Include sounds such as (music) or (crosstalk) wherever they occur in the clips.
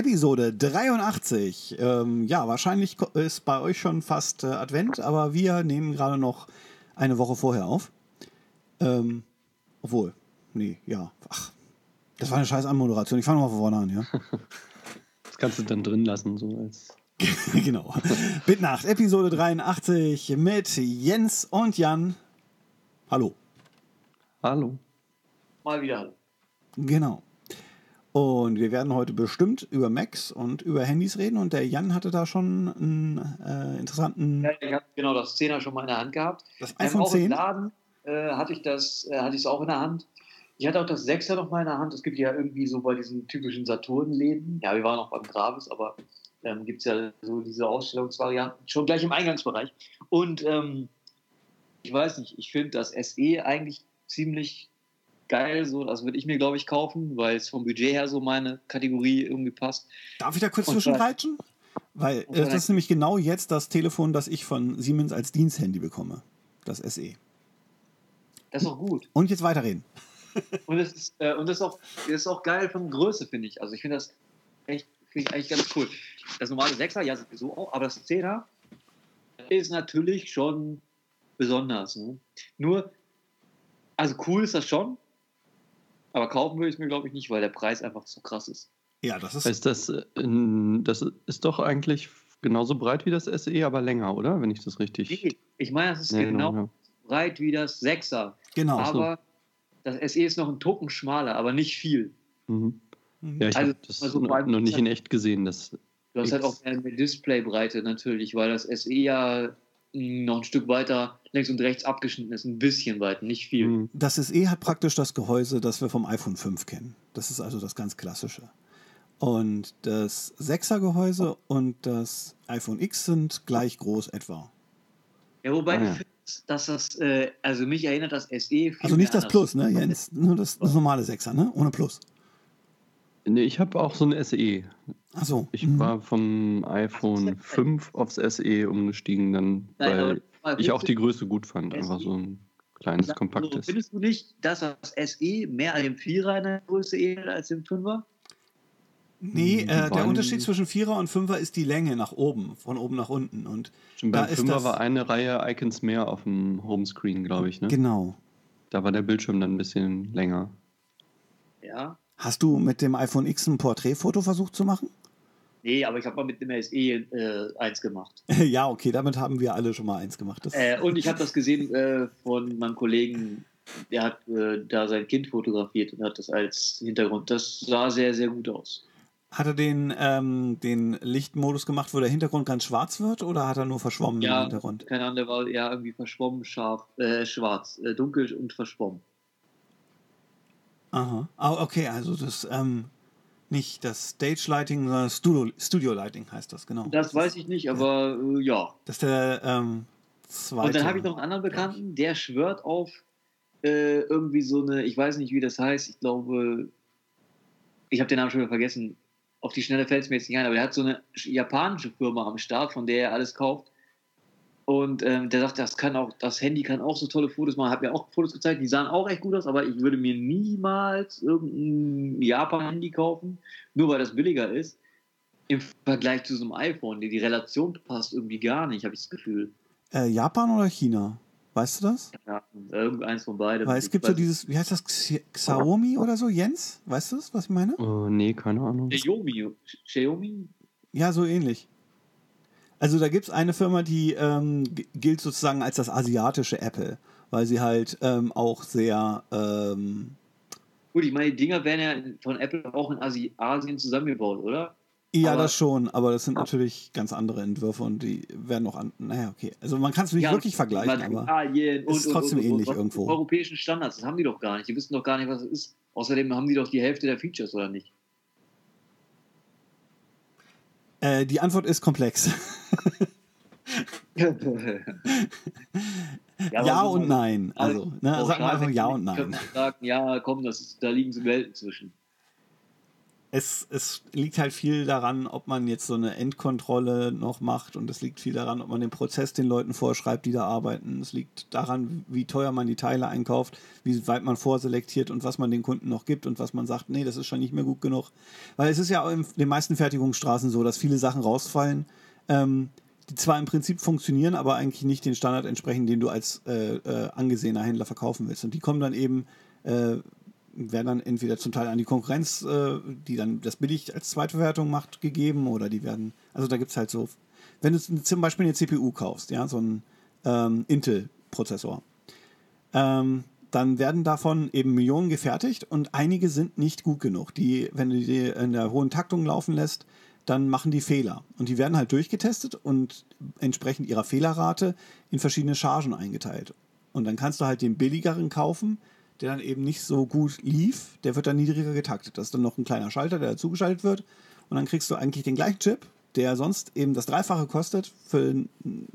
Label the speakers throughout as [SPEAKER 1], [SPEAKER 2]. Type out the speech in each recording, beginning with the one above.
[SPEAKER 1] Episode 83. Ähm, ja, wahrscheinlich ist bei euch schon fast äh, Advent, aber wir nehmen gerade noch eine Woche vorher auf. Ähm, obwohl, nee, ja, ach, das war eine scheiß Anmoderation. Ich fange nochmal von vorne an, ja. (laughs)
[SPEAKER 2] Das kannst du dann drin lassen, so als. (laughs)
[SPEAKER 1] genau. Bitnacht, Episode 83 mit Jens und Jan. Hallo.
[SPEAKER 2] Hallo.
[SPEAKER 3] Mal wieder.
[SPEAKER 1] Genau. Und wir werden heute bestimmt über Macs und über Handys reden. Und der Jan hatte da schon einen äh, interessanten.
[SPEAKER 3] Ja, ich habe genau das 10er schon mal in der Hand gehabt.
[SPEAKER 1] Das
[SPEAKER 3] Ähm,
[SPEAKER 1] iPhone
[SPEAKER 3] auch im
[SPEAKER 1] 10.
[SPEAKER 3] Laden äh, hatte ich das, äh, hatte ich es auch in der Hand. Ich hatte auch das 6er noch mal in der Hand. Es gibt ja irgendwie so bei diesen typischen Saturn-Läden. Ja, wir waren auch beim Gravis, aber ähm, gibt es ja so diese Ausstellungsvarianten schon gleich im Eingangsbereich. Und ähm, ich weiß nicht, ich finde das SE eigentlich ziemlich geil. So, das würde ich mir, glaube ich, kaufen, weil es vom Budget her so meine Kategorie irgendwie passt.
[SPEAKER 1] Darf ich da kurz zwischenreitschen? Weil äh, das ist nämlich genau jetzt das Telefon, das ich von Siemens als Diensthandy bekomme. Das SE.
[SPEAKER 3] Das ist auch gut.
[SPEAKER 1] Und jetzt weiterreden. (laughs)
[SPEAKER 3] Und das ist, äh, und das ist, auch, das ist auch geil von Größe, finde ich. Also ich finde das echt, finde ich eigentlich ganz cool. Das normale 6er, ja sowieso auch, aber das 10er ist natürlich schon besonders. Ne? Nur, also cool ist das schon, aber kaufen würde ich es mir, glaube ich, nicht, weil der Preis einfach zu krass ist.
[SPEAKER 1] Ja, das ist.
[SPEAKER 2] Ist das, äh, das ist doch eigentlich genauso breit wie das SE, aber länger, oder? Wenn ich das richtig.
[SPEAKER 3] Nee, Ich meine, das ist
[SPEAKER 2] Ja,
[SPEAKER 3] genau,
[SPEAKER 2] ja.
[SPEAKER 3] breit wie das 6er.
[SPEAKER 1] Genau.
[SPEAKER 3] aber das SE ist noch ein Tucken schmaler, aber nicht viel.
[SPEAKER 2] Mhm.
[SPEAKER 1] Mhm.
[SPEAKER 2] Ja, ich
[SPEAKER 3] Also,
[SPEAKER 2] habe das
[SPEAKER 3] also
[SPEAKER 2] noch, noch nicht in echt gesehen. Das,
[SPEAKER 3] Du hast halt auch mehr Displaybreite natürlich, weil das SE ja noch ein Stück weiter links und rechts abgeschnitten ist, ein bisschen weit, nicht viel.
[SPEAKER 2] Mhm.
[SPEAKER 1] Das SE hat praktisch das Gehäuse, das wir vom iPhone 5 kennen. Das ist also das ganz klassische. Und das 6er Gehäuse und das iPhone X sind gleich groß etwa.
[SPEAKER 3] Ja, wobei
[SPEAKER 2] Ah,
[SPEAKER 3] du
[SPEAKER 2] ja.
[SPEAKER 3] findest, dass das, äh, also mich erinnert das SE viel
[SPEAKER 1] Also nicht
[SPEAKER 3] mehr
[SPEAKER 1] das Plus, ne, Jens? Nur das, das normale 6er, ne? Ohne Plus.
[SPEAKER 2] Nee, ich habe auch so ein SE.
[SPEAKER 1] Achso.
[SPEAKER 2] Ich war vom iPhone 5 aufs SE umgestiegen, dann,
[SPEAKER 3] Nein,
[SPEAKER 2] weil
[SPEAKER 3] mal
[SPEAKER 2] ich auch die Größe gut fand. Einfach
[SPEAKER 3] SE.
[SPEAKER 2] so ein kleines, kompaktes.
[SPEAKER 3] Findest du nicht, dass das SE mehr an dem 4er in der Größe ähnelt als dem 5er?
[SPEAKER 1] Nee, äh, der Unterschied zwischen 4er und 5er ist die Länge nach oben, von oben nach unten. Und
[SPEAKER 2] Stimmt,
[SPEAKER 1] da
[SPEAKER 2] beim
[SPEAKER 1] ist
[SPEAKER 2] 5er
[SPEAKER 1] das-
[SPEAKER 2] war eine Reihe Icons mehr auf dem Homescreen, glaube ich. Ne?
[SPEAKER 1] genau.
[SPEAKER 2] Da war der Bildschirm dann ein bisschen länger.
[SPEAKER 3] Ja.
[SPEAKER 1] Hast du mit dem iPhone X ein Porträtfoto versucht zu machen?
[SPEAKER 3] Nee, aber ich habe mal mit dem SE äh, eins gemacht. (laughs)
[SPEAKER 1] ja, okay, damit haben wir alle schon mal eins gemacht.
[SPEAKER 3] Äh, und ich habe das gesehen äh, von meinem Kollegen, der hat äh, da sein Kind fotografiert und hat das als Hintergrund. Das sah sehr, sehr gut aus.
[SPEAKER 1] Hat er den, ähm, den Lichtmodus gemacht, wo der Hintergrund ganz schwarz wird oder hat er nur verschwommen im
[SPEAKER 3] Ja,
[SPEAKER 1] Hintergrund?
[SPEAKER 3] keine Ahnung, der war eher irgendwie verschwommen, scharf, äh, schwarz, äh, dunkel und verschwommen.
[SPEAKER 1] Aha. Ah, okay, also das ähm, nicht das Stage Lighting, sondern Studio, Studio Lighting heißt das, genau.
[SPEAKER 3] Das weiß ich nicht, aber äh, ja.
[SPEAKER 1] Das ist der ähm, zweite.
[SPEAKER 3] Und dann habe ich noch einen anderen Bekannten, der schwört auf äh, irgendwie so eine, ich weiß nicht, wie das heißt, ich glaube, ich habe den Namen schon wieder vergessen. Auf die Schnelle fällt es mir jetzt nicht ein, aber der hat so eine japanische Firma am Start, von der er alles kauft. Und ähm, der sagt, das kann auch, das Handy kann auch so tolle Fotos machen. Hat mir auch Fotos gezeigt, die sahen auch echt gut aus, aber ich würde mir niemals irgendein Japan-Handy kaufen, nur weil das billiger ist. Im Vergleich zu so einem iPhone, die, die Relation passt irgendwie gar nicht, habe ich das Gefühl.
[SPEAKER 1] Äh, Japan oder China? Weißt du das?
[SPEAKER 3] Ja, irgendeins von beiden.
[SPEAKER 1] Weil es gibt so dieses, wie heißt das, Xi- Xiaomi oder so, Jens? Weißt du das, was ich meine?
[SPEAKER 2] Oh, nee, keine Ahnung.
[SPEAKER 3] Xiaomi. Xiaomi?
[SPEAKER 1] Ja, so ähnlich. Also da gibt es eine Firma, die ähm, gilt sozusagen als das asiatische Apple, weil sie halt ähm, auch sehr, ähm,
[SPEAKER 3] Gut, ich meine, die Dinger werden ja von Apple auch in Asi Asien zusammengebaut, oder?
[SPEAKER 1] ja,
[SPEAKER 3] Aber-
[SPEAKER 1] das schon, aber das sind natürlich ganz andere Entwürfe und die werden auch an, naja, okay. Also man kann es nicht wirklich vergleichen, aber es ist trotzdem ähnlich
[SPEAKER 3] was-
[SPEAKER 1] irgendwo.
[SPEAKER 3] Europäischen Standards, das haben die doch gar nicht. Die wissen doch gar nicht, was es ist. Außerdem haben die doch die Hälfte der Features, oder nicht?
[SPEAKER 1] Äh, die Antwort ist komplex.
[SPEAKER 3] ja, (laughs) (laughs)
[SPEAKER 1] ja
[SPEAKER 3] aber so
[SPEAKER 1] und nein. Also, ne,
[SPEAKER 3] pauschal
[SPEAKER 1] sag mal einfach ja und nein.
[SPEAKER 3] Sagen, ja, komm, das ist, da liegen so Welten zwischen.
[SPEAKER 1] Es, es liegt halt viel daran, ob man jetzt so eine Endkontrolle noch macht und es liegt viel daran, ob man den Prozess den Leuten vorschreibt, die da arbeiten. Es liegt daran, wie teuer man die Teile einkauft, wie weit man vorselektiert und was man den Kunden noch gibt und was man sagt, nee, das ist schon nicht mehr gut genug. Weil es ist ja in den meisten Fertigungsstraßen so, dass viele Sachen rausfallen, ähm, die zwar im Prinzip funktionieren, aber eigentlich nicht den Standard entsprechen, den du als äh, äh, angesehener Händler verkaufen willst. Und die kommen dann eben äh, werden dann entweder zum Teil an die Konkurrenz, äh, die dann das billig als Zweitverwertung macht, gegeben oder die werden, also da gibt es halt so, wenn du zum Beispiel eine CPU kaufst, ja, so einen ähm, Intel-Prozessor, ähm, dann werden davon eben Millionen gefertigt und einige sind nicht gut genug. Die, wenn du die in der hohen Taktung laufen lässt, dann machen die Fehler. Und die werden halt durchgetestet und entsprechend ihrer Fehlerrate in verschiedene Chargen eingeteilt. Und dann kannst du halt den billigeren kaufen, der dann eben nicht so gut lief, der wird dann niedriger getaktet. Das ist dann noch ein kleiner Schalter, der dazugeschaltet wird. Und dann kriegst du eigentlich den gleichen Chip, der sonst eben das Dreifache kostet für einen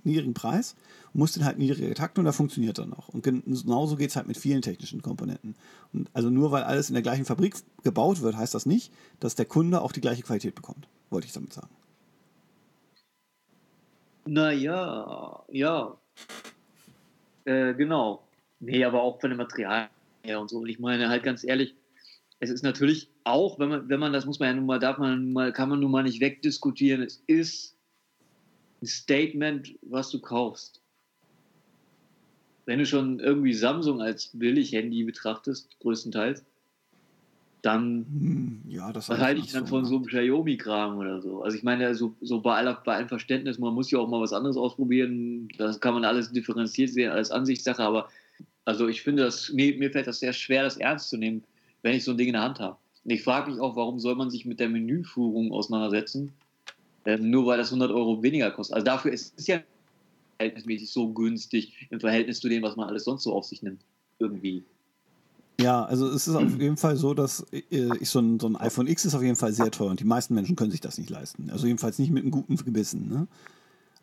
[SPEAKER 1] niedrigen Preis, musst den halt niedriger getakten und da funktioniert dann noch. Und genauso geht es halt mit vielen technischen Komponenten. Und also nur weil alles in der gleichen Fabrik gebaut wird, heißt das nicht, dass der Kunde auch die gleiche Qualität bekommt, wollte ich damit sagen.
[SPEAKER 3] Naja, ja. Äh, genau. Nee, aber auch von dem Material her und so. Und ich meine halt ganz ehrlich, es ist natürlich auch, wenn man, wenn man das muss man ja nun mal, darf man mal, kann man nun mal nicht wegdiskutieren, es ist ein Statement, was du kaufst. Wenn du schon irgendwie Samsung als Billig-Handy betrachtest, größtenteils, dann
[SPEAKER 1] hm, ja, das
[SPEAKER 3] was halte ich dann von so einem Xiaomi-Kram oder so. Also ich meine, so, so bei, aller, bei allem Verständnis, man muss ja auch mal was anderes ausprobieren, das kann man alles differenziert sehen, als Ansichtssache, aber also ich finde, das, mir, mir fällt das sehr schwer, das ernst zu nehmen, wenn ich so ein Ding in der Hand habe. Und ich frage mich auch, warum soll man sich mit der Menüführung auseinandersetzen, äh, nur weil das 100 Euro weniger kostet. Also dafür ist es ja verhältnismäßig so günstig im Verhältnis zu dem, was man alles sonst so auf sich nimmt. Irgendwie.
[SPEAKER 1] Ja, also es ist auf jeden Fall so, dass äh, ich so ein, so ein iPhone X ist auf jeden Fall sehr teuer und die meisten Menschen können sich das nicht leisten. Also jedenfalls nicht mit einem guten Gebissen. Ne?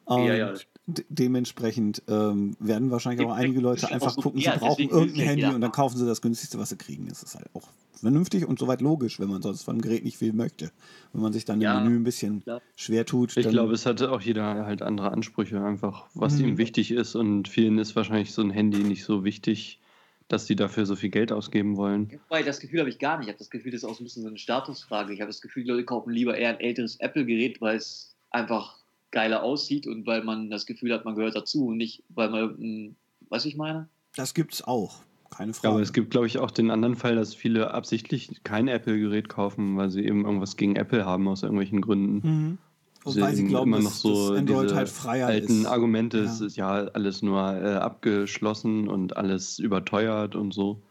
[SPEAKER 1] Und ja, ja. dementsprechend ähm, werden wahrscheinlich auch einige Leute einfach gucken, sie brauchen irgendein Handy und dann kaufen sie das günstigste, was sie kriegen. Das ist halt auch vernünftig und soweit logisch, wenn man sonst von dem Gerät nicht viel möchte. Wenn man sich dann im Menü ein bisschen schwer tut.
[SPEAKER 2] Ich glaube, es hat auch jeder halt andere Ansprüche, einfach was mhm. ihm wichtig ist. Und vielen ist wahrscheinlich so ein Handy nicht so wichtig, dass sie dafür so viel Geld ausgeben wollen.
[SPEAKER 3] Wobei, das Gefühl habe ich gar nicht. Ich habe das Gefühl, das ist auch so ein bisschen so eine Statusfrage. Ich habe das Gefühl, die Leute kaufen lieber eher ein älteres Apple-Gerät, weil es einfach geiler aussieht und weil man das Gefühl hat, man gehört dazu und nicht, weil man, was ich meine?
[SPEAKER 1] Das gibt es auch, keine Frage.
[SPEAKER 2] Aber es gibt, glaube ich, auch den anderen Fall, dass viele absichtlich kein Apple-Gerät kaufen, weil sie eben irgendwas gegen Apple haben aus irgendwelchen Gründen. Mhm.
[SPEAKER 1] Und weil sie glauben, immer noch so
[SPEAKER 2] Android halt freier alten ist. Argumente, ja. es ist ja alles nur äh, abgeschlossen und alles überteuert und so.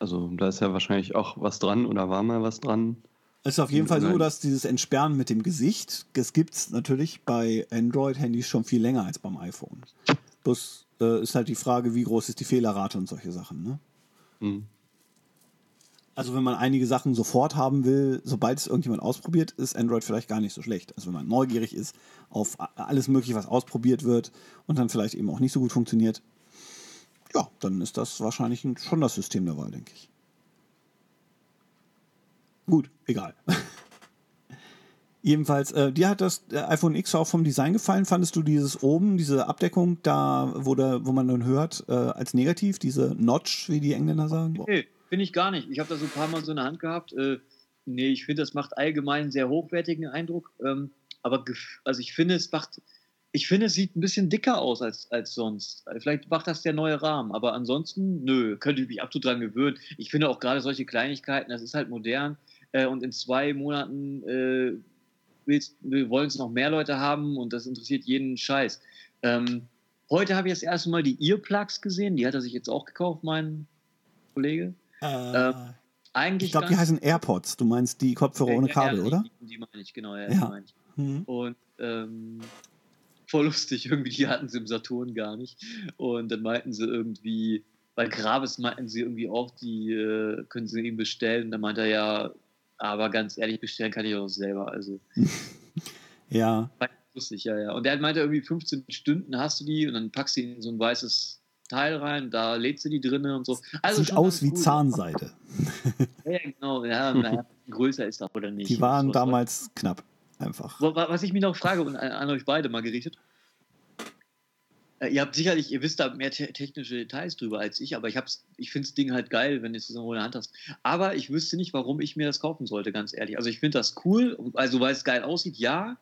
[SPEAKER 2] Also da ist ja wahrscheinlich auch was dran oder war mal was dran.
[SPEAKER 1] Es ist auf jeden Fall so, dass dieses Entsperren mit dem Gesicht, das gibt es natürlich bei Android-Handys schon viel länger als beim iPhone. Bloß äh, ist halt die Frage, wie groß ist die Fehlerrate und solche Sachen. Ne? Mhm. Also wenn man einige Sachen sofort haben will, sobald es irgendjemand ausprobiert, ist Android vielleicht gar nicht so schlecht. Also wenn man neugierig ist auf alles Mögliche, was ausprobiert wird und dann vielleicht eben auch nicht so gut funktioniert, ja, dann ist das wahrscheinlich schon das System der Wahl, denke ich. Gut, egal. (laughs) Jedenfalls, äh, dir hat das iPhone X auch vom Design gefallen. Fandest du dieses oben, diese Abdeckung da, wo, da, wo man dann hört, äh, als negativ, diese Notch, wie die Engländer sagen?
[SPEAKER 3] Nee, finde ich gar nicht. Ich habe das so ein paar Mal so in der Hand gehabt. Äh, nee, ich finde, das macht allgemein einen sehr hochwertigen Eindruck. Ähm, aber also ich finde, es macht, ich finde, es sieht ein bisschen dicker aus als, als sonst. Vielleicht macht das der neue Rahmen, aber ansonsten, nö, könnte ich mich absolut dran gewöhnen. Ich finde auch gerade solche Kleinigkeiten, das ist halt modern äh, und in zwei Monaten äh, wir wollen es noch mehr Leute haben und das interessiert jeden Scheiß. Ähm, heute habe ich das erste Mal die Earplugs gesehen, die hat er sich jetzt auch gekauft, mein Kollege.
[SPEAKER 1] Äh, eigentlich ich glaube, die heißen AirPods. Du meinst die Kopfhörer ohne Kabel, oder?
[SPEAKER 3] Die, die meine ich, genau. Ja, ja. Ich. Mhm. Und ähm, voll lustig, (laughs) irgendwie, die hatten sie im Saturn gar nicht. Und dann meinten sie irgendwie, bei Grabes meinten sie irgendwie auch, die äh, können sie ihm bestellen. Und dann meinte er ja, aber ganz ehrlich, bestellen kann ich auch selber. Also. (laughs)
[SPEAKER 1] ja.
[SPEAKER 3] Lustig, ja, ja. Und der meinte irgendwie 15 Stunden hast du die und dann packst du die in so ein weißes Teil rein, da lädst du die drinnen und so.
[SPEAKER 1] Also Sieht aus wie cool. Zahnseide. (laughs)
[SPEAKER 3] ja, genau. Ja, (laughs) naja. größer ist oder nicht.
[SPEAKER 1] Die waren damals knapp, einfach.
[SPEAKER 3] Was ich mich noch frage und an euch beide mal gerichtet, ihr habt sicherlich, ihr wisst da mehr te technische Details drüber als ich, aber ich, ich finde das Ding halt geil, wenn du es so in der Hand hast. Aber ich wüsste nicht, warum ich mir das kaufen sollte, ganz ehrlich. Also ich finde das cool, also weil es geil aussieht, ja.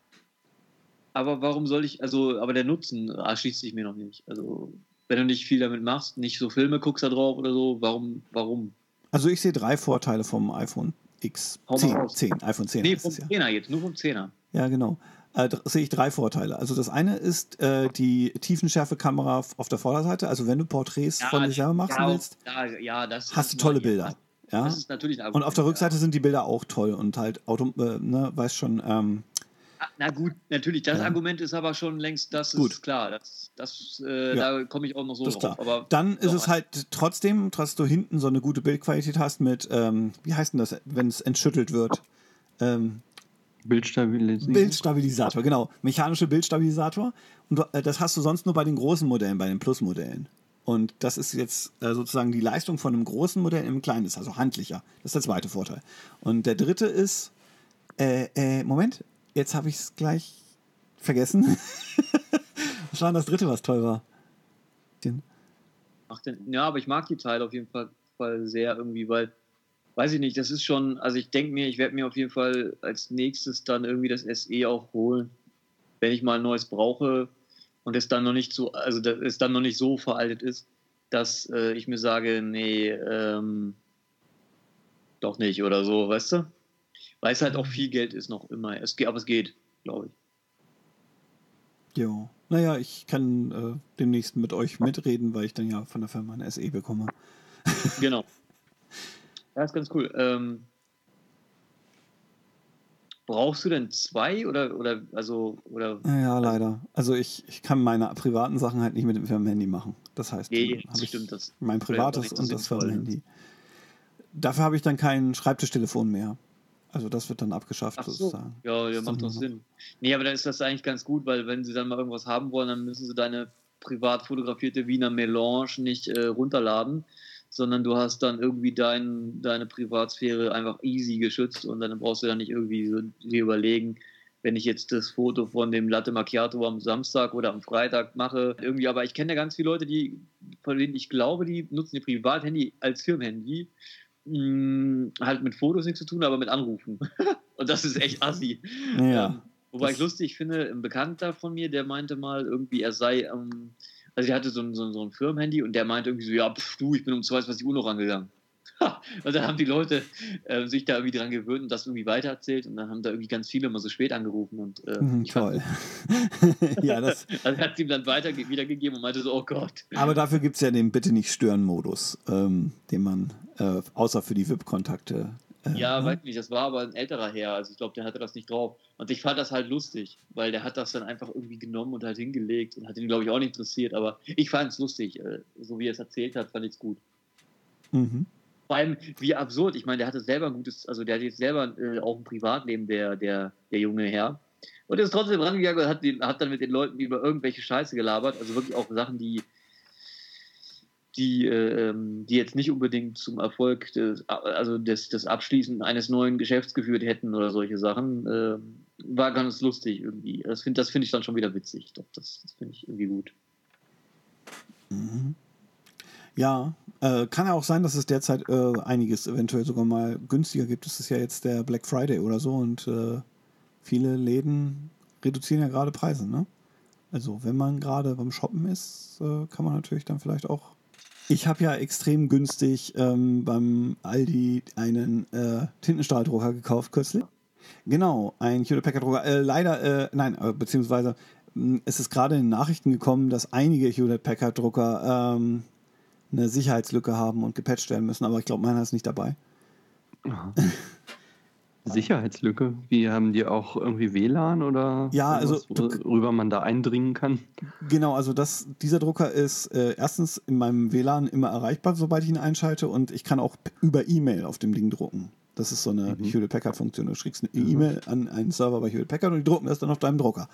[SPEAKER 3] Aber warum soll ich, also, aber der Nutzen erschließt sich mir noch nicht. Also, wenn du nicht viel damit machst, nicht so Filme guckst da drauf oder so, warum, warum?
[SPEAKER 1] Also ich sehe drei Vorteile vom iPhone X. 10, 10, iPhone 10.
[SPEAKER 3] Nee, vom 10er jetzt, nur vom 10er.
[SPEAKER 1] Ja, genau äh, sehe ich drei Vorteile. Also das eine ist äh, die Tiefenschärfe-Kamera auf der Vorderseite. Also wenn du Porträts ja, von dir selber machen ja, willst,
[SPEAKER 3] ja, das,
[SPEAKER 1] hast du tolle Bilder. Ja?
[SPEAKER 3] Das ist natürlich
[SPEAKER 1] ein Und auf der Rückseite sind die Bilder auch toll und halt Auto, äh, ne, weißt schon. Ähm,
[SPEAKER 3] ah, na gut, natürlich. Das Argument ist aber schon längst, das gut. ist klar. Das, das, äh, Da komme ich auch noch so
[SPEAKER 1] das drauf. Aber Dann ist es halt trotzdem, dass du hinten so eine gute Bildqualität hast mit, ähm, wie heißt denn das, wenn es entschüttelt wird? Ähm,
[SPEAKER 2] Bildstabilisator.
[SPEAKER 1] Bildstabilisator, genau. Mechanische Bildstabilisator. Und äh, das hast du sonst nur bei den großen Modellen, bei den Plus-Modellen. Und das ist jetzt äh, sozusagen die Leistung von einem großen Modell im kleinen ist, also handlicher. Das ist der zweite Vorteil. Und der dritte ist, äh, äh, Moment, jetzt habe ich es gleich vergessen. was war denn das dritte, was toll war?
[SPEAKER 3] Den. Ach, denn, ja, aber ich mag die Teile auf jeden Fall, Fall sehr irgendwie, weil weiß ich nicht, das ist schon, also ich denke mir, ich werde mir auf jeden Fall als nächstes dann irgendwie das SE auch holen, wenn ich mal ein neues brauche und es dann noch nicht so, also es dann noch nicht so veraltet ist, dass äh, ich mir sage, nee, ähm, doch nicht oder so, weißt du? Weil es halt auch viel Geld ist noch immer. Es geht, aber es geht, glaube ich.
[SPEAKER 1] Jo. Naja, ich kann äh, demnächst mit euch mitreden, weil ich dann ja von der Firma ein SE bekomme.
[SPEAKER 3] genau. (laughs) Ja, ist ganz cool. Ähm, brauchst du denn zwei oder, oder also oder?
[SPEAKER 1] Ja, leider. Also ich, ich kann meine privaten Sachen halt nicht mit dem Firmenhandy machen. Das heißt,
[SPEAKER 3] nee, das stimmt, das
[SPEAKER 1] mein privates und das Firmenhandy. Dafür habe ich dann kein Schreibtischtelefon mehr. Also das wird dann abgeschafft
[SPEAKER 3] so.
[SPEAKER 1] sozusagen.
[SPEAKER 3] Ja, ja macht doch Sinn. Nee, aber dann ist das eigentlich ganz gut, weil wenn sie dann mal irgendwas haben wollen, dann müssen sie deine privat fotografierte Wiener Melange nicht äh, runterladen, sondern du hast dann irgendwie dein, deine Privatsphäre einfach easy geschützt und dann brauchst du dann nicht irgendwie so dir überlegen, wenn ich jetzt das Foto von dem Latte Macchiato am Samstag oder am Freitag mache, irgendwie, aber ich kenne ja ganz viele Leute, die, von denen ich glaube, die nutzen ihr Privathandy als Firmenhandy, hm, halt mit Fotos nichts zu tun, aber mit Anrufen. (laughs) und das ist echt assi.
[SPEAKER 1] Ja. Ähm,
[SPEAKER 3] wobei ich lustig finde, ein Bekannter von mir, der meinte mal irgendwie, er sei ähm, also der hatte so ein, so ein, so ein Firmenhandy und der meinte irgendwie so, ja, pf, du, ich bin um 22 Uhr noch rangegangen. (laughs) und dann haben die Leute äh, sich da irgendwie dran gewöhnt und das irgendwie weitererzählt und dann haben da irgendwie ganz viele immer so spät angerufen und äh,
[SPEAKER 1] mhm, toll. (laughs)
[SPEAKER 3] ja, das (laughs) also hat ihm dann weiter wiedergegeben und meinte so, oh Gott.
[SPEAKER 1] Aber dafür gibt es ja den Bitte nicht stören Modus, ähm, den man äh, außer für die VIP-Kontakte
[SPEAKER 3] ja, weiß nicht, das war aber ein älterer Herr, also ich glaube, der hatte das nicht drauf. Und ich fand das halt lustig, weil der hat das dann einfach irgendwie genommen und halt hingelegt und hat ihn, glaube ich, auch nicht interessiert, aber ich fand es lustig, äh, so wie er es erzählt hat, fand ich es gut. Mhm. Vor allem, wie absurd, ich meine, der hatte selber ein gutes, also der hat jetzt selber äh, auch ein Privatleben, der, der, der junge Herr. Und er ist trotzdem rangegangen und hat, hat dann mit den Leuten über irgendwelche Scheiße gelabert, also wirklich auch Sachen, die, die, äh, die jetzt nicht unbedingt zum Erfolg des, also des, des Abschließen eines neuen Geschäfts geführt hätten oder solche Sachen, äh, war ganz lustig irgendwie. Das finde das find ich dann schon wieder witzig. Doch, das, das finde ich irgendwie gut.
[SPEAKER 1] Mhm. Ja, äh, kann ja auch sein, dass es derzeit äh, einiges eventuell sogar mal günstiger gibt. Es ist ja jetzt der Black Friday oder so und äh, viele Läden reduzieren ja gerade Preise, ne? Also wenn man gerade beim Shoppen ist, kann man natürlich dann vielleicht auch ich habe ja extrem günstig ähm, beim Aldi einen äh, Tintenstrahldrucker gekauft kürzlich. Genau, ein Hewlett Packard Drucker. Äh, leider, äh, nein, äh, beziehungsweise mh, es ist gerade in den Nachrichten gekommen, dass einige Hewlett Packard Drucker ähm, eine Sicherheitslücke haben und gepatcht werden müssen, aber ich glaube, meiner ist nicht dabei. (laughs)
[SPEAKER 2] Sicherheitslücke? Wie haben die auch irgendwie WLAN oder
[SPEAKER 1] ja, also
[SPEAKER 2] worüber man da eindringen kann?
[SPEAKER 1] Genau, also das, dieser Drucker ist äh, erstens in meinem WLAN immer erreichbar, sobald ich ihn einschalte und ich kann auch über E-Mail auf dem Ding drucken. Das ist so eine mhm. Hewlett Packard Funktion. Du schickst eine mhm. E-Mail an einen Server bei Hewlett Packard und die drucken das dann auf deinem Drucker.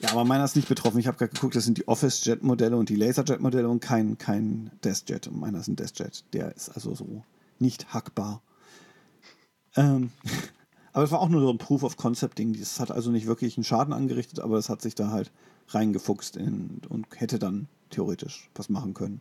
[SPEAKER 1] Ja, aber meiner ist nicht betroffen. Ich habe gerade geguckt, das sind die Office-Jet-Modelle und die Laser-Jet-Modelle und kein, kein Desk-Jet. Meiner ist ein Desk-Jet. Der ist also so nicht hackbar. Ähm, (laughs) aber es war auch nur so ein Proof of Concept-Ding. Das hat also nicht wirklich einen Schaden angerichtet, aber es hat sich da halt reingefuchst in, und hätte dann theoretisch was machen können.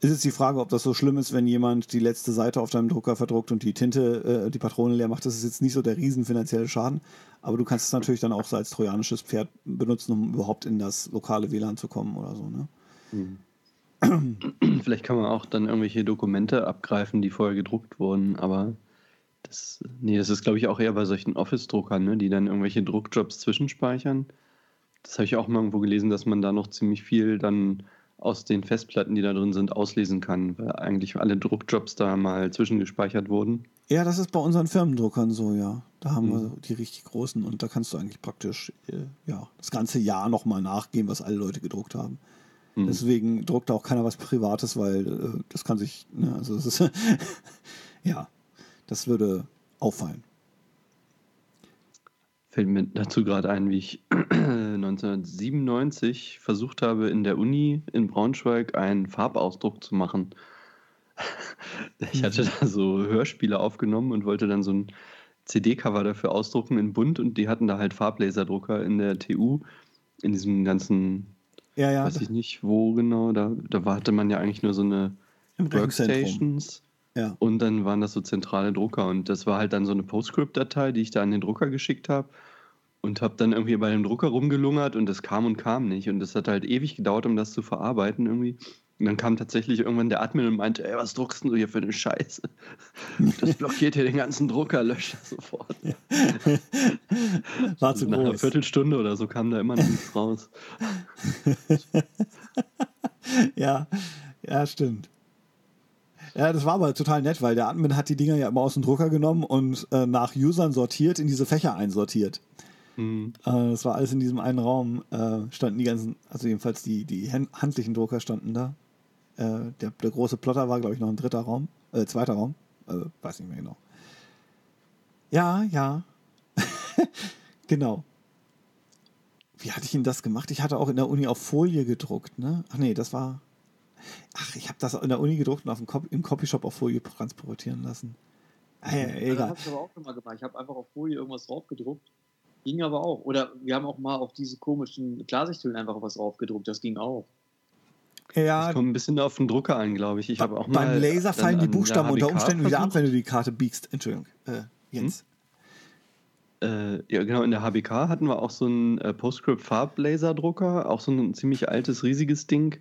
[SPEAKER 1] Ist jetzt die Frage, ob das so schlimm ist, wenn jemand die letzte Seite auf deinem Drucker verdruckt und die Tinte, äh, die Patrone leer macht. Das ist jetzt nicht so der riesen finanzielle Schaden, aber du kannst es natürlich dann auch so als trojanisches Pferd benutzen, um überhaupt in das lokale WLAN zu kommen oder so. Ne?
[SPEAKER 2] Mhm. (clears throat) Vielleicht kann man auch dann irgendwelche Dokumente abgreifen, die vorher gedruckt wurden, aber das, nee, das ist, glaube ich, auch eher bei solchen Office-Druckern, ne, die dann irgendwelche Druckjobs zwischenspeichern. Das habe ich auch mal irgendwo gelesen, dass man da noch ziemlich viel dann aus den Festplatten, die da drin sind, auslesen kann, weil eigentlich alle Druckjobs da mal zwischengespeichert wurden.
[SPEAKER 1] Ja, das ist bei unseren Firmendruckern so, ja. Da haben mhm. wir die richtig großen und da kannst du eigentlich praktisch äh, ja, das ganze Jahr nochmal nachgehen, was alle Leute gedruckt haben. Mhm. Deswegen druckt auch keiner was Privates, weil äh, das kann sich, ne, also das ist, (laughs) ja, das würde auffallen.
[SPEAKER 2] Fällt mir dazu gerade ein, wie ich (clears throat) 1997 versucht habe, in der Uni in Braunschweig einen Farbausdruck zu machen. (laughs) Ich hatte mhm. da so Hörspiele aufgenommen und wollte dann so ein CD-Cover dafür ausdrucken in bunt und die hatten da halt Farblaserdrucker in der TU, in diesem ganzen,
[SPEAKER 1] ja, ja.
[SPEAKER 2] weiß ich nicht wo genau, da, da hatte man ja eigentlich nur so eine Workstations. Ja. Und dann waren das so zentrale Drucker. Und das war halt dann so eine PostScript-Datei, die ich da an den Drucker geschickt habe. Und habe dann irgendwie bei dem Drucker rumgelungert und das kam und kam nicht. Und das hat halt ewig gedauert, um das zu verarbeiten irgendwie. Und dann kam tatsächlich irgendwann der Admin und meinte, ey, was druckst du hier für eine Scheiße? (laughs) Das blockiert hier den ganzen Drucker, löscht das sofort.
[SPEAKER 1] War zu
[SPEAKER 2] Nach
[SPEAKER 1] groß.
[SPEAKER 2] einer Viertelstunde oder so kam da immer noch nichts raus. (laughs)
[SPEAKER 1] ja, ja, stimmt. Ja, das war aber total nett, weil der Admin hat die Dinger ja immer aus dem Drucker genommen und äh, nach Usern sortiert, in diese Fächer einsortiert. Mhm. Äh, das war alles in diesem einen Raum, äh, standen die ganzen, also jedenfalls die, die handlichen Drucker standen da. Äh, der, der große Plotter war, glaube ich, noch ein dritter Raum, äh, zweiter Raum, äh, weiß nicht mehr genau. Ja, ja. (laughs) genau. Wie hatte ich Ihnen das gemacht? Ich hatte auch in der Uni auf Folie gedruckt, ne? Ach nee, das war, Ach, ich habe das in der Uni gedruckt und auf dem Cop im Copyshop auf Folie transportieren lassen.
[SPEAKER 3] Ah, ja, egal. das habe ich aber auch schon mal gemacht. Ich habe einfach auf Folie irgendwas draufgedruckt. Ging aber auch. Oder wir haben auch mal auf diese komischen Klarsichthüllen einfach was draufgedruckt. Das ging auch.
[SPEAKER 1] Ja.
[SPEAKER 2] Das kommt ein bisschen auf den Drucker an, glaube ich. ich
[SPEAKER 1] ba
[SPEAKER 2] auch
[SPEAKER 1] beim Laser fallen die Buchstaben unter Umständen wieder ab, wenn du die Karte biegst. Entschuldigung, äh, Jens.
[SPEAKER 2] Hm? Äh, ja, genau, in der HBK hatten wir auch so einen äh, PostScript-Farblaserdrucker, auch so ein ziemlich altes, riesiges Ding.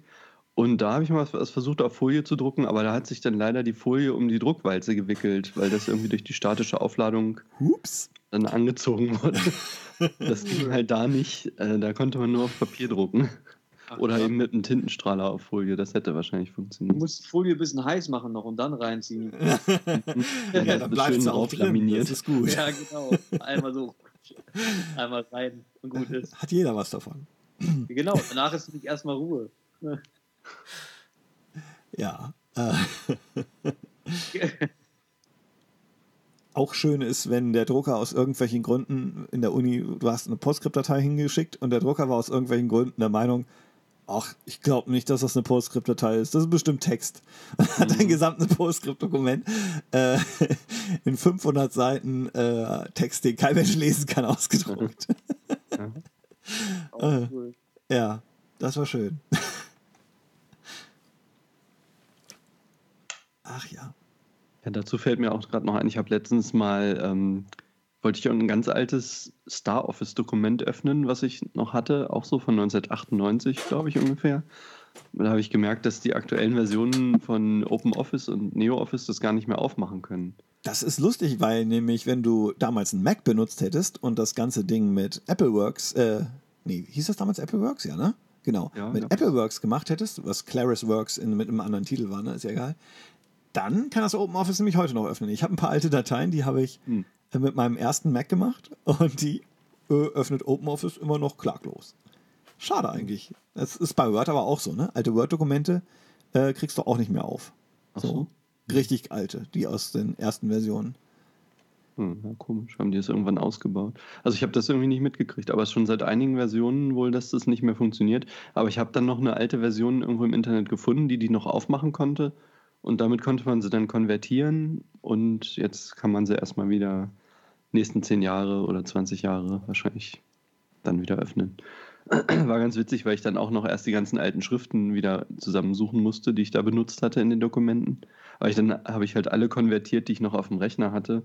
[SPEAKER 2] Und da habe ich mal was versucht, auf Folie zu drucken, aber da hat sich dann leider die Folie um die Druckwalze gewickelt, weil das irgendwie durch die statische Aufladung
[SPEAKER 1] Ups.
[SPEAKER 2] dann angezogen wurde. das ging halt da nicht. Äh, da konnte man nur auf Papier drucken. Ach, Oder ja. eben mit einem Tintenstrahler auf Folie. Das hätte wahrscheinlich funktioniert.
[SPEAKER 3] Du musst die Folie ein bisschen heiß machen noch und dann reinziehen.
[SPEAKER 1] ja, (laughs) ja, dann bleibt es auch laminiert. Das ist gut.
[SPEAKER 3] Ja, genau. Einmal so. Einmal rein und gut ist.
[SPEAKER 1] Hat jeder was davon.
[SPEAKER 3] Genau, danach ist nämlich erstmal Ruhe.
[SPEAKER 1] Ja. Äh. (laughs) auch schön ist, wenn der Drucker aus irgendwelchen Gründen in der Uni, du hast eine PostScript-Datei hingeschickt und der Drucker war aus irgendwelchen Gründen der Meinung, ach, ich glaube nicht, dass das eine PostScript-Datei ist. Das ist bestimmt Text. (laughs) Hat mhm. ein gesamtes PostScript-Dokument äh, (laughs) in 500 Seiten äh, Text, den kein Mensch lesen kann, ausgedruckt. Ja. äh, cool. ja, das war schön. Ach ja.
[SPEAKER 2] Ja, dazu fällt mir auch gerade noch ein, ich habe letztens mal, ähm, wollte ich ein ganz altes Star Office-Dokument öffnen, was ich noch hatte, auch so von 1998, glaube ich ungefähr. Da habe ich gemerkt, dass die aktuellen Versionen von OpenOffice und NeoOffice das gar nicht mehr aufmachen können.
[SPEAKER 1] Das ist lustig, weil nämlich, wenn du damals einen Mac benutzt hättest und das ganze Ding mit AppleWorks, äh, nee, hieß das damals AppleWorks, ja, ne? Genau, ja, mit ja. AppleWorks gemacht hättest, was ClarisWorks in, mit einem anderen Titel war, ne? ist ja egal, dann kann das OpenOffice nämlich heute noch öffnen. Ich habe ein paar alte Dateien, die habe ich hm. mit meinem ersten Mac gemacht (laughs) und die äh, öffnet OpenOffice immer noch klaglos. Schade eigentlich. Das ist bei Word aber auch so, ne? Alte Word-Dokumente äh, kriegst du auch nicht mehr auf. So. so. Richtig alte, die aus den ersten Versionen.
[SPEAKER 2] Hm, ja, komisch. Haben die das irgendwann ausgebaut? Also ich habe das irgendwie nicht mitgekriegt, aber schon seit einigen Versionen wohl, dass das nicht mehr funktioniert. Aber ich habe dann noch eine alte Version irgendwo im Internet gefunden, die die noch aufmachen konnte. Und damit konnte man sie dann konvertieren und jetzt kann man sie erstmal wieder nächsten zehn Jahre oder 20 Jahre wahrscheinlich dann wieder öffnen. (clears throat) War ganz witzig, weil ich dann auch noch erst die ganzen alten Schriften wieder zusammensuchen musste, die ich da benutzt hatte in den Dokumenten. Aber ich dann habe ich halt alle konvertiert, die ich noch auf dem Rechner hatte.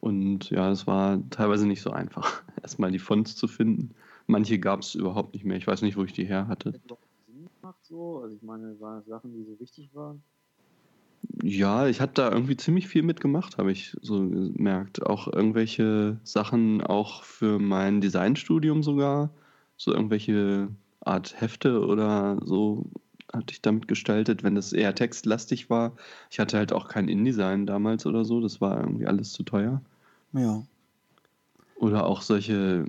[SPEAKER 2] Und ja, es war teilweise nicht so einfach, (laughs) erstmal die Fonts zu finden. Manche gab es überhaupt nicht mehr. Ich weiß nicht, wo ich die her hatte.
[SPEAKER 3] Also ich meine, waren Sachen, die so wichtig waren?
[SPEAKER 2] Ja, ich hatte da irgendwie ziemlich viel mitgemacht, habe ich so gemerkt. Auch irgendwelche Sachen, auch für mein Designstudium sogar. So irgendwelche Art Hefte oder so hatte ich damit gestaltet, wenn das eher textlastig war. Ich hatte halt auch kein InDesign damals oder so, das war irgendwie alles zu teuer.
[SPEAKER 1] Ja.
[SPEAKER 2] Oder auch solche,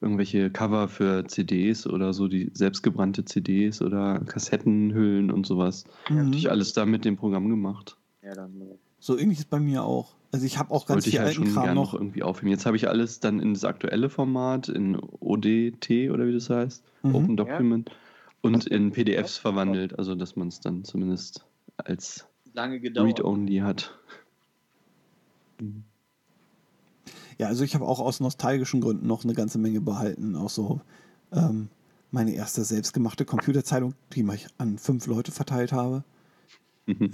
[SPEAKER 2] irgendwelche Cover für CDs oder so, die selbstgebrannte CDs oder Kassettenhüllen und sowas. Mhm. Hatte ich alles da mit dem Programm gemacht.
[SPEAKER 3] Ja, dann. Äh,
[SPEAKER 1] so ähnlich ist bei mir auch. Also ich habe auch ganz
[SPEAKER 2] Wollte viel ich halt schon Kram noch irgendwie aufheben. Jetzt habe ich alles dann in das aktuelle Format, in ODT oder wie das heißt, mhm. Open Document, ja. und in PDFs verwandelt, also dass man es dann zumindest als Read-Only hat.
[SPEAKER 1] Mhm. Ja, also ich habe auch aus nostalgischen Gründen noch eine ganze Menge behalten. Auch so ähm, meine erste selbstgemachte Computerzeitung, die ich an fünf Leute verteilt habe. Mhm.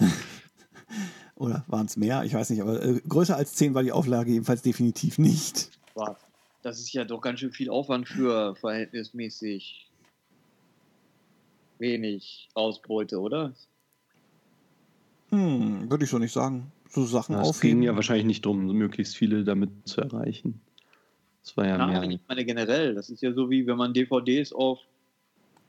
[SPEAKER 1] (laughs) Oder waren es mehr? Ich weiß nicht, aber äh, größer als zehn war die Auflage jedenfalls definitiv nicht.
[SPEAKER 3] Das ist ja doch ganz schön viel Aufwand für verhältnismäßig wenig Ausbeute, oder?
[SPEAKER 1] Hm, würde ich so nicht sagen so Sachen
[SPEAKER 2] ja, Es ging ja wahrscheinlich nicht darum, möglichst viele damit zu erreichen. Das war ja Nein,
[SPEAKER 3] mehr. Ich meine generell, das ist ja so wie wenn man DVDs auf,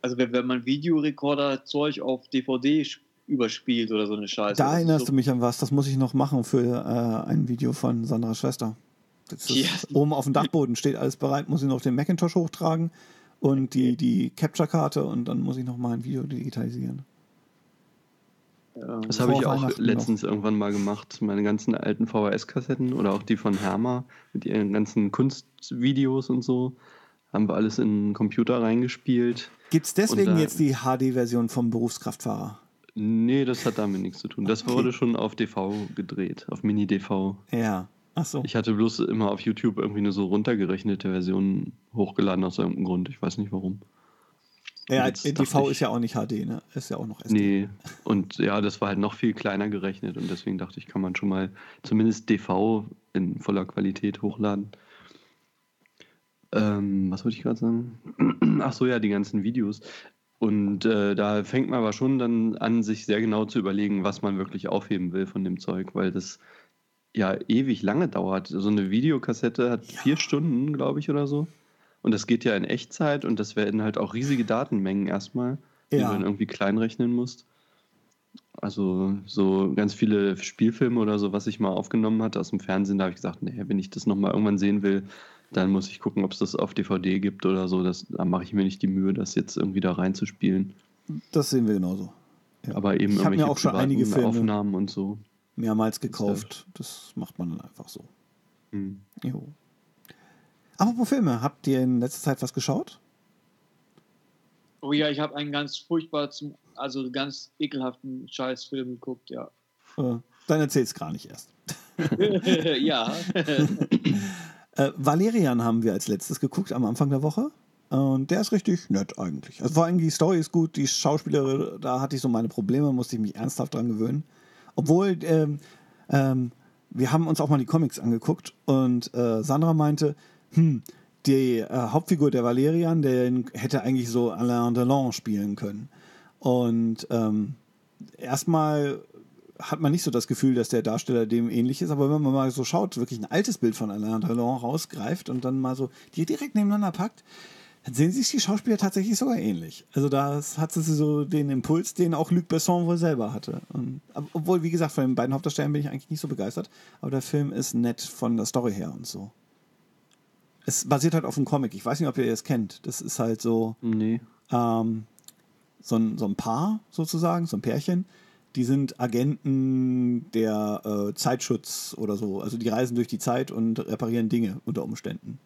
[SPEAKER 3] also wenn, wenn man Videorekorder-Zeug auf DVD überspielt oder so eine Scheiße.
[SPEAKER 1] Da erinnerst so du mich an was, das muss ich noch machen für äh, ein Video von Sandras Schwester. Yes. (laughs) Oben auf dem Dachboden steht alles bereit, muss ich noch den Macintosh hochtragen und die, die Capture-Karte und dann muss ich noch mal ein Video digitalisieren.
[SPEAKER 2] Das habe ich auch letztens noch. irgendwann mal gemacht. Meine ganzen alten VHS-Kassetten oder auch die von Herma mit ihren ganzen Kunstvideos und so. Haben wir alles in den Computer reingespielt.
[SPEAKER 1] Gibt es deswegen da, jetzt die HD-Version vom Berufskraftfahrer?
[SPEAKER 2] Nee, das hat damit nichts zu tun. Das okay. wurde schon auf DV gedreht, auf Mini-DV.
[SPEAKER 1] Ja, ach so.
[SPEAKER 2] Ich hatte bloß immer auf YouTube irgendwie nur so runtergerechnete Versionen hochgeladen aus irgendeinem Grund. Ich weiß nicht warum.
[SPEAKER 1] Ja, DV ist ja auch nicht HD, ne? Ist ja auch noch
[SPEAKER 2] SD. Nee, und ja, das war halt noch viel kleiner gerechnet und deswegen dachte ich, kann man schon mal zumindest DV in voller Qualität hochladen. Ähm, was wollte ich gerade sagen? (clears throat) Ach so, ja, die ganzen Videos. Und äh, da fängt man aber schon dann an, sich sehr genau zu überlegen, was man wirklich aufheben will von dem Zeug, weil das ja ewig lange dauert. So eine Videokassette hat ja. vier Stunden, glaube ich, oder so. Und das geht ja in Echtzeit und das werden halt auch riesige Datenmengen erstmal, die ja. du dann irgendwie kleinrechnen musst. Also so ganz viele Spielfilme oder so, was ich mal aufgenommen hatte aus dem Fernsehen, da habe ich gesagt, nee, wenn ich das nochmal irgendwann sehen will, dann muss ich gucken, ob es das auf DVD gibt oder so. Das, da mache ich mir nicht die Mühe, das jetzt irgendwie da reinzuspielen.
[SPEAKER 1] Das sehen wir genauso.
[SPEAKER 2] Ja. Aber eben
[SPEAKER 1] ich habe mir auch schon einige Filme
[SPEAKER 2] Aufnahmen und so.
[SPEAKER 1] Mehrmals gekauft. Das macht man dann einfach so. Hm. Jo. Apropos Filme, habt ihr in letzter Zeit was geschaut?
[SPEAKER 3] Oh ja, ich habe einen ganz furchtbar, zum, also ganz ekelhaften Scheißfilm geguckt, ja.
[SPEAKER 1] Äh, dann erzähl's gar nicht erst. (laughs)
[SPEAKER 3] ja. (laughs)
[SPEAKER 1] äh, Valerian haben wir als letztes geguckt am Anfang der Woche. Und der ist richtig nett eigentlich. Also vor allem die Story ist gut, die Schauspieler, da hatte ich so meine Probleme, musste ich mich ernsthaft dran gewöhnen. Obwohl, ähm, ähm, wir haben uns auch mal die Comics angeguckt und äh, Sandra meinte, hm, die äh, Hauptfigur der Valerian, der hätte eigentlich so Alain Delon spielen können. Und ähm, erstmal hat man nicht so das Gefühl, dass der Darsteller dem ähnlich ist, aber wenn man mal so schaut, wirklich ein altes Bild von Alain Delon rausgreift und dann mal so die direkt nebeneinander packt, dann sehen sich die Schauspieler tatsächlich sogar ähnlich. Also da hat sie so den Impuls, den auch Luc Besson wohl selber hatte. Und, obwohl, wie gesagt, von den beiden Hauptdarstellern bin ich eigentlich nicht so begeistert, aber der Film ist nett von der Story her und so. Es basiert halt auf einem Comic. Ich weiß nicht, ob ihr das kennt. Das ist halt so.
[SPEAKER 2] Nee.
[SPEAKER 1] Ähm, so, ein, so ein Paar sozusagen, so ein Pärchen. Die sind Agenten der äh, Zeitschutz oder so. Also die reisen durch die Zeit und reparieren Dinge unter Umständen.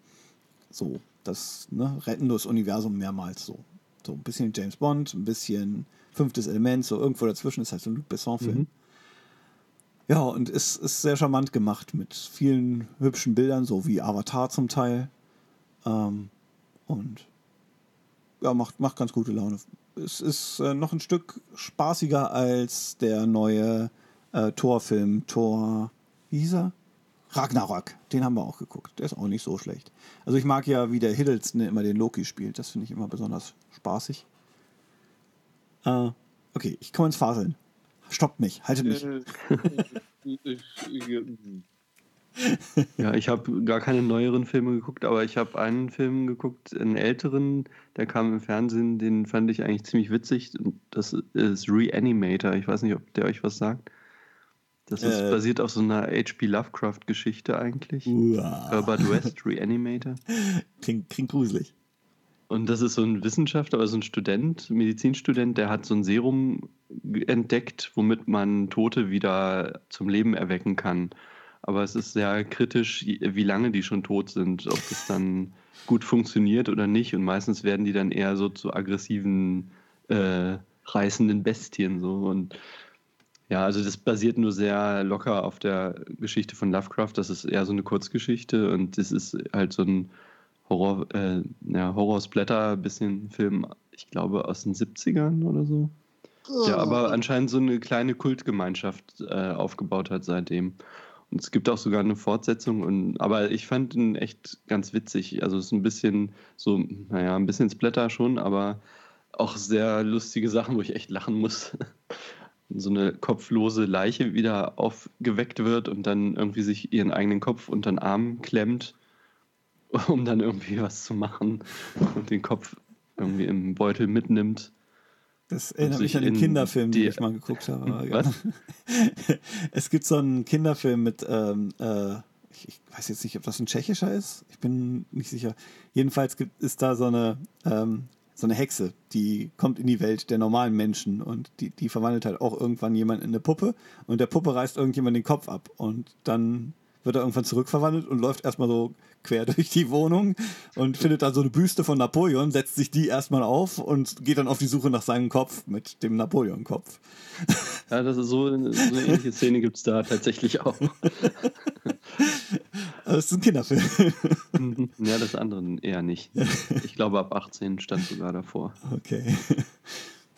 [SPEAKER 1] So, das ne, retten das Universum mehrmals so. So ein bisschen James Bond, ein bisschen Fünftes Element, so irgendwo dazwischen ist halt so ein Luc Besson-Film. Mhm. Ja, und es ist sehr charmant gemacht mit vielen hübschen Bildern, so wie Avatar zum Teil. Ähm, und ja, macht, macht ganz gute Laune. Es ist äh, noch ein Stück spaßiger als der neue äh, Torfilm, Tor, wie hieß er? Ragnarok, den haben wir auch geguckt. Der ist auch nicht so schlecht. Also ich mag ja, wie der Hiddleston immer den Loki spielt. Das finde ich immer besonders spaßig. Äh, okay, ich komme ins Faseln. Stoppt mich, haltet mich. (laughs)
[SPEAKER 2] Ja, ich habe gar keine neueren Filme geguckt, aber ich habe einen Film geguckt, einen älteren, der kam im Fernsehen, den fand ich eigentlich ziemlich witzig. Das ist Reanimator. Ich weiß nicht, ob der euch was sagt. Das ist äh, basiert auf so einer H.P. Lovecraft-Geschichte eigentlich. Uah. Herbert West, Reanimator. (laughs)
[SPEAKER 1] Klingt, klingt gruselig.
[SPEAKER 2] Und das ist so ein Wissenschaftler, also ein Student, Medizinstudent, der hat so ein Serum entdeckt, womit man Tote wieder zum Leben erwecken kann. Aber es ist sehr kritisch, wie lange die schon tot sind, ob das dann gut funktioniert oder nicht. Und meistens werden die dann eher so zu aggressiven, äh, reißenden Bestien. So. Und ja, also das basiert nur sehr locker auf der Geschichte von Lovecraft. Das ist eher so eine Kurzgeschichte und das ist halt so ein Horror, äh, ja, Horror-Splatter, bisschen Film, ich glaube aus den 70ern oder so. Oh. Ja, aber anscheinend so eine kleine Kultgemeinschaft äh, aufgebaut hat seitdem. Und es gibt auch sogar eine Fortsetzung. Und, aber ich fand ihn echt ganz witzig. Also es ist ein bisschen so, naja, ein bisschen Splatter schon, aber auch sehr lustige Sachen, wo ich echt lachen muss. (laughs) so eine kopflose Leiche wieder aufgeweckt wird und dann irgendwie sich ihren eigenen Kopf unter den Arm klemmt, (laughs) um dann irgendwie was zu machen und den Kopf irgendwie im Beutel mitnimmt.
[SPEAKER 1] Das erinnert mich an den Kinderfilm, den ich mal geguckt habe. (laughs) Was? (laughs) es gibt so einen Kinderfilm mit, ähm, äh, ich, ich, weiß jetzt nicht, ob das ein tschechischer ist. Ich bin nicht sicher. Jedenfalls gibt, ist da so eine, ähm, so eine Hexe, die kommt in die Welt der normalen Menschen und die, die verwandelt halt auch irgendwann jemand in eine Puppe und der Puppe reißt irgendjemand den Kopf ab und dann wird er irgendwann zurückverwandelt und läuft erstmal so quer (laughs) durch die Wohnung und findet dann so eine Büste von Napoleon, setzt sich die erstmal auf und geht dann auf die Suche nach seinem Kopf mit dem Napoleon-Kopf. (laughs)
[SPEAKER 2] Ja, das ist so, so eine ähnliche Szene gibt es da tatsächlich auch. (laughs)
[SPEAKER 1] Das ist ein Kinderfilm.
[SPEAKER 2] Ja, das andere eher nicht. Ich glaube, ab 18 stand sogar davor.
[SPEAKER 1] Okay.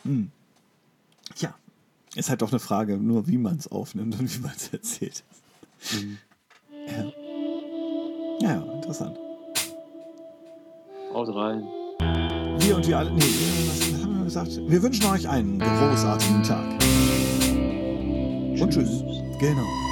[SPEAKER 1] Hm. Ja, ist halt doch eine Frage, nur wie man es aufnimmt und wie man es erzählt. Mhm. Ja. ja, interessant.
[SPEAKER 3] Haut rein.
[SPEAKER 1] Wir und wir alle. Nee, was haben wir gesagt? Wir wünschen euch einen großartigen Tag. Und tschüss. Genau.